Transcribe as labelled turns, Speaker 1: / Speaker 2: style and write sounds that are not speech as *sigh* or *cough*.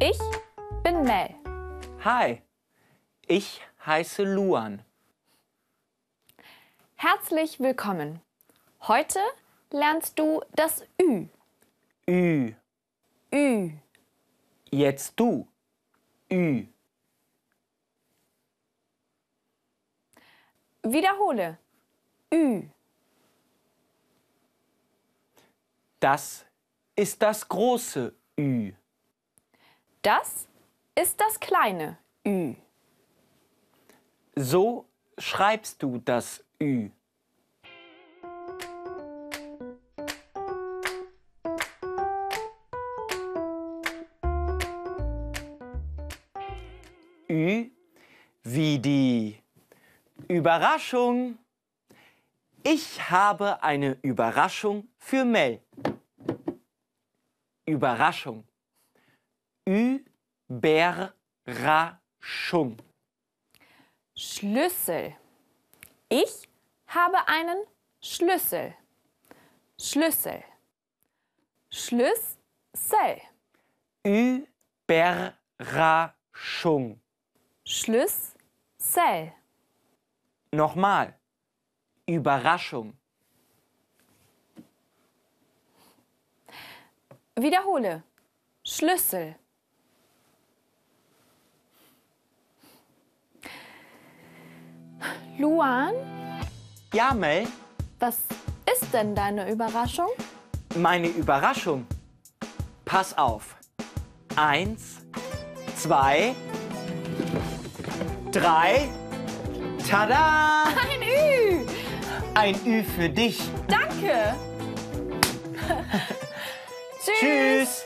Speaker 1: Ich bin Mel.
Speaker 2: Hi, ich heiße Luan.
Speaker 1: Herzlich willkommen. Heute lernst du das Ü.
Speaker 2: Ü.
Speaker 1: Ü.
Speaker 2: Jetzt du. Ü.
Speaker 1: Wiederhole. Ü.
Speaker 2: Das ist das große Ü.
Speaker 1: Das ist das kleine Ü.
Speaker 2: So schreibst du das Ü. Ü wie die Überraschung. Ich habe eine Überraschung für Mel. Überraschung. Überraschung.
Speaker 1: Schlüssel. Ich habe einen Schlüssel. Schlüssel. Schlüssel.
Speaker 2: Überraschung.
Speaker 1: Schlüssel.
Speaker 2: Nochmal. Überraschung.
Speaker 1: Wiederhole. Schlüssel. Luan,
Speaker 2: Ja, Mel,
Speaker 1: was ist denn deine Überraschung?
Speaker 2: meine Überraschung. Pass auf. Eins, zwei, drei. Tada!
Speaker 1: Ein Ü!
Speaker 2: Ein Ü für dich.
Speaker 1: Danke! *laughs* Tschüss!
Speaker 2: Tschüss.